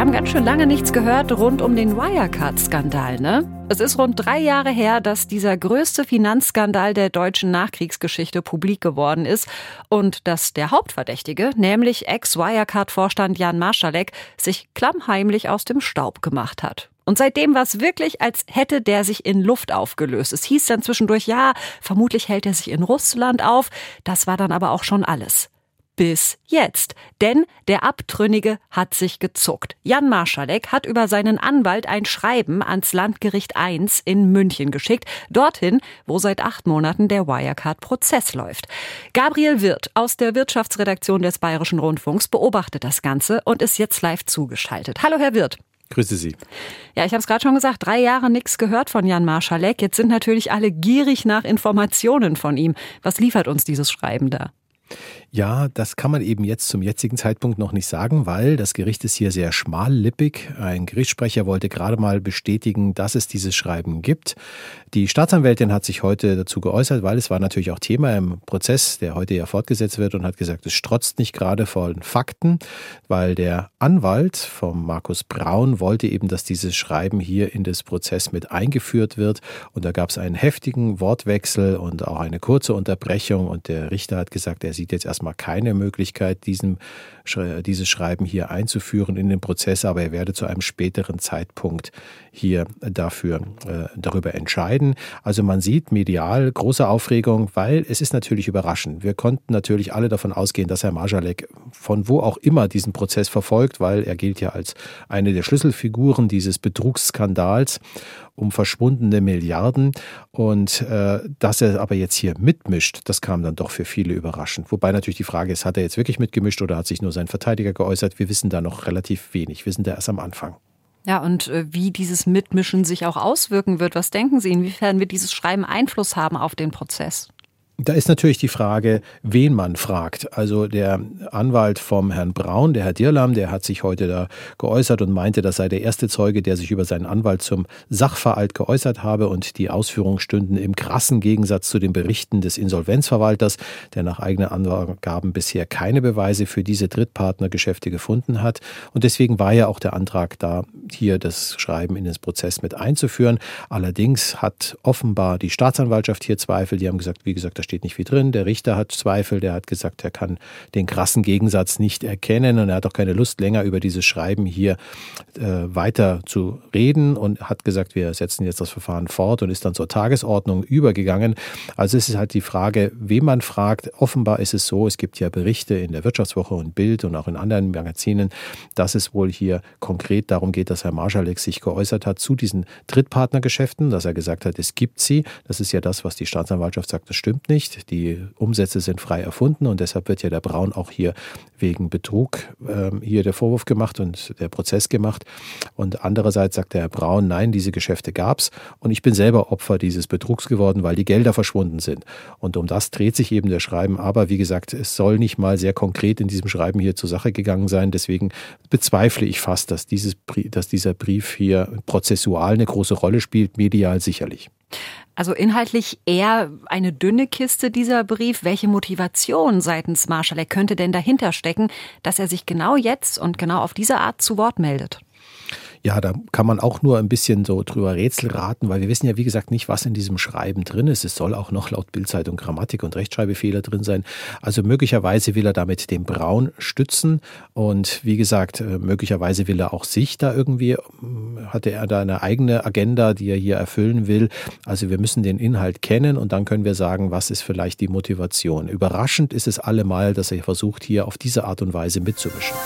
Wir haben ganz schön lange nichts gehört rund um den Wirecard-Skandal, ne? Es ist rund drei Jahre her, dass dieser größte Finanzskandal der deutschen Nachkriegsgeschichte publik geworden ist und dass der Hauptverdächtige, nämlich Ex-Wirecard-Vorstand Jan Marschalek, sich klammheimlich aus dem Staub gemacht hat. Und seitdem war es wirklich, als hätte der sich in Luft aufgelöst. Es hieß dann zwischendurch, ja, vermutlich hält er sich in Russland auf. Das war dann aber auch schon alles bis jetzt. Denn der Abtrünnige hat sich gezuckt. Jan Marschalek hat über seinen Anwalt ein Schreiben ans Landgericht I in München geschickt. Dorthin, wo seit acht Monaten der Wirecard-Prozess läuft. Gabriel Wirth aus der Wirtschaftsredaktion des Bayerischen Rundfunks beobachtet das Ganze und ist jetzt live zugeschaltet. Hallo, Herr Wirth. Grüße Sie. Ja, ich habe es gerade schon gesagt, drei Jahre nichts gehört von Jan Marschalek. Jetzt sind natürlich alle gierig nach Informationen von ihm. Was liefert uns dieses Schreiben da? Ja, das kann man eben jetzt zum jetzigen Zeitpunkt noch nicht sagen, weil das Gericht ist hier sehr schmallippig. Ein Gerichtssprecher wollte gerade mal bestätigen, dass es dieses Schreiben gibt. Die Staatsanwältin hat sich heute dazu geäußert, weil es war natürlich auch Thema im Prozess, der heute ja fortgesetzt wird und hat gesagt, es strotzt nicht gerade von Fakten, weil der Anwalt von Markus Braun wollte eben, dass dieses Schreiben hier in das Prozess mit eingeführt wird. Und da gab es einen heftigen Wortwechsel und auch eine kurze Unterbrechung und der Richter hat gesagt, er sieht jetzt erst erstmal keine Möglichkeit, diesen, dieses Schreiben hier einzuführen in den Prozess, aber er werde zu einem späteren Zeitpunkt hier dafür äh, darüber entscheiden. Also man sieht medial große Aufregung, weil es ist natürlich überraschend. Wir konnten natürlich alle davon ausgehen, dass Herr Marjalek von wo auch immer diesen Prozess verfolgt, weil er gilt ja als eine der Schlüsselfiguren dieses Betrugsskandals um verschwundene Milliarden. Und äh, dass er aber jetzt hier mitmischt, das kam dann doch für viele überraschend. Wobei natürlich die Frage ist, hat er jetzt wirklich mitgemischt oder hat sich nur sein Verteidiger geäußert? Wir wissen da noch relativ wenig. Wir sind da erst am Anfang. Ja, und äh, wie dieses Mitmischen sich auch auswirken wird, was denken Sie, inwiefern wird dieses Schreiben Einfluss haben auf den Prozess? Da ist natürlich die Frage, wen man fragt. Also der Anwalt vom Herrn Braun, der Herr Dirlam, der hat sich heute da geäußert und meinte, das sei der erste Zeuge, der sich über seinen Anwalt zum Sachverhalt geäußert habe und die Ausführungen stünden im krassen Gegensatz zu den Berichten des Insolvenzverwalters, der nach eigenen Angaben bisher keine Beweise für diese Drittpartnergeschäfte gefunden hat. Und deswegen war ja auch der Antrag da, hier das Schreiben in den Prozess mit einzuführen. Allerdings hat offenbar die Staatsanwaltschaft hier Zweifel. Die haben gesagt, wie gesagt, da steht nicht viel drin. Der Richter hat Zweifel, der hat gesagt, er kann den krassen Gegensatz nicht erkennen und er hat auch keine Lust länger über dieses Schreiben hier äh, weiter zu reden und hat gesagt, wir setzen jetzt das Verfahren fort und ist dann zur Tagesordnung übergegangen. Also es ist halt die Frage, wen man fragt. Offenbar ist es so, es gibt ja Berichte in der Wirtschaftswoche und Bild und auch in anderen Magazinen, dass es wohl hier konkret darum geht, dass Herr Marschalek sich geäußert hat zu diesen Drittpartnergeschäften, dass er gesagt hat, es gibt sie. Das ist ja das, was die Staatsanwaltschaft sagt, das stimmt nicht nicht. Die Umsätze sind frei erfunden und deshalb wird ja der Braun auch hier wegen Betrug ähm, hier der Vorwurf gemacht und der Prozess gemacht. Und andererseits sagt der Herr Braun, nein, diese Geschäfte gab es und ich bin selber Opfer dieses Betrugs geworden, weil die Gelder verschwunden sind. Und um das dreht sich eben der Schreiben. Aber wie gesagt, es soll nicht mal sehr konkret in diesem Schreiben hier zur Sache gegangen sein. Deswegen bezweifle ich fast, dass, dieses, dass dieser Brief hier prozessual eine große Rolle spielt, medial sicherlich. Also inhaltlich eher eine dünne Kiste dieser Brief. Welche Motivation seitens Marschall könnte denn dahinter stecken, dass er sich genau jetzt und genau auf diese Art zu Wort meldet? Ja, da kann man auch nur ein bisschen so drüber Rätsel raten, weil wir wissen ja, wie gesagt, nicht, was in diesem Schreiben drin ist. Es soll auch noch laut Bildzeitung Grammatik- und Rechtschreibfehler drin sein. Also möglicherweise will er damit den Braun stützen und wie gesagt, äh, möglicherweise will er auch sich da irgendwie, ähm, hatte er da eine eigene Agenda, die er hier erfüllen will. Also wir müssen den Inhalt kennen und dann können wir sagen, was ist vielleicht die Motivation. Überraschend ist es allemal, dass er versucht, hier auf diese Art und Weise mitzumischen.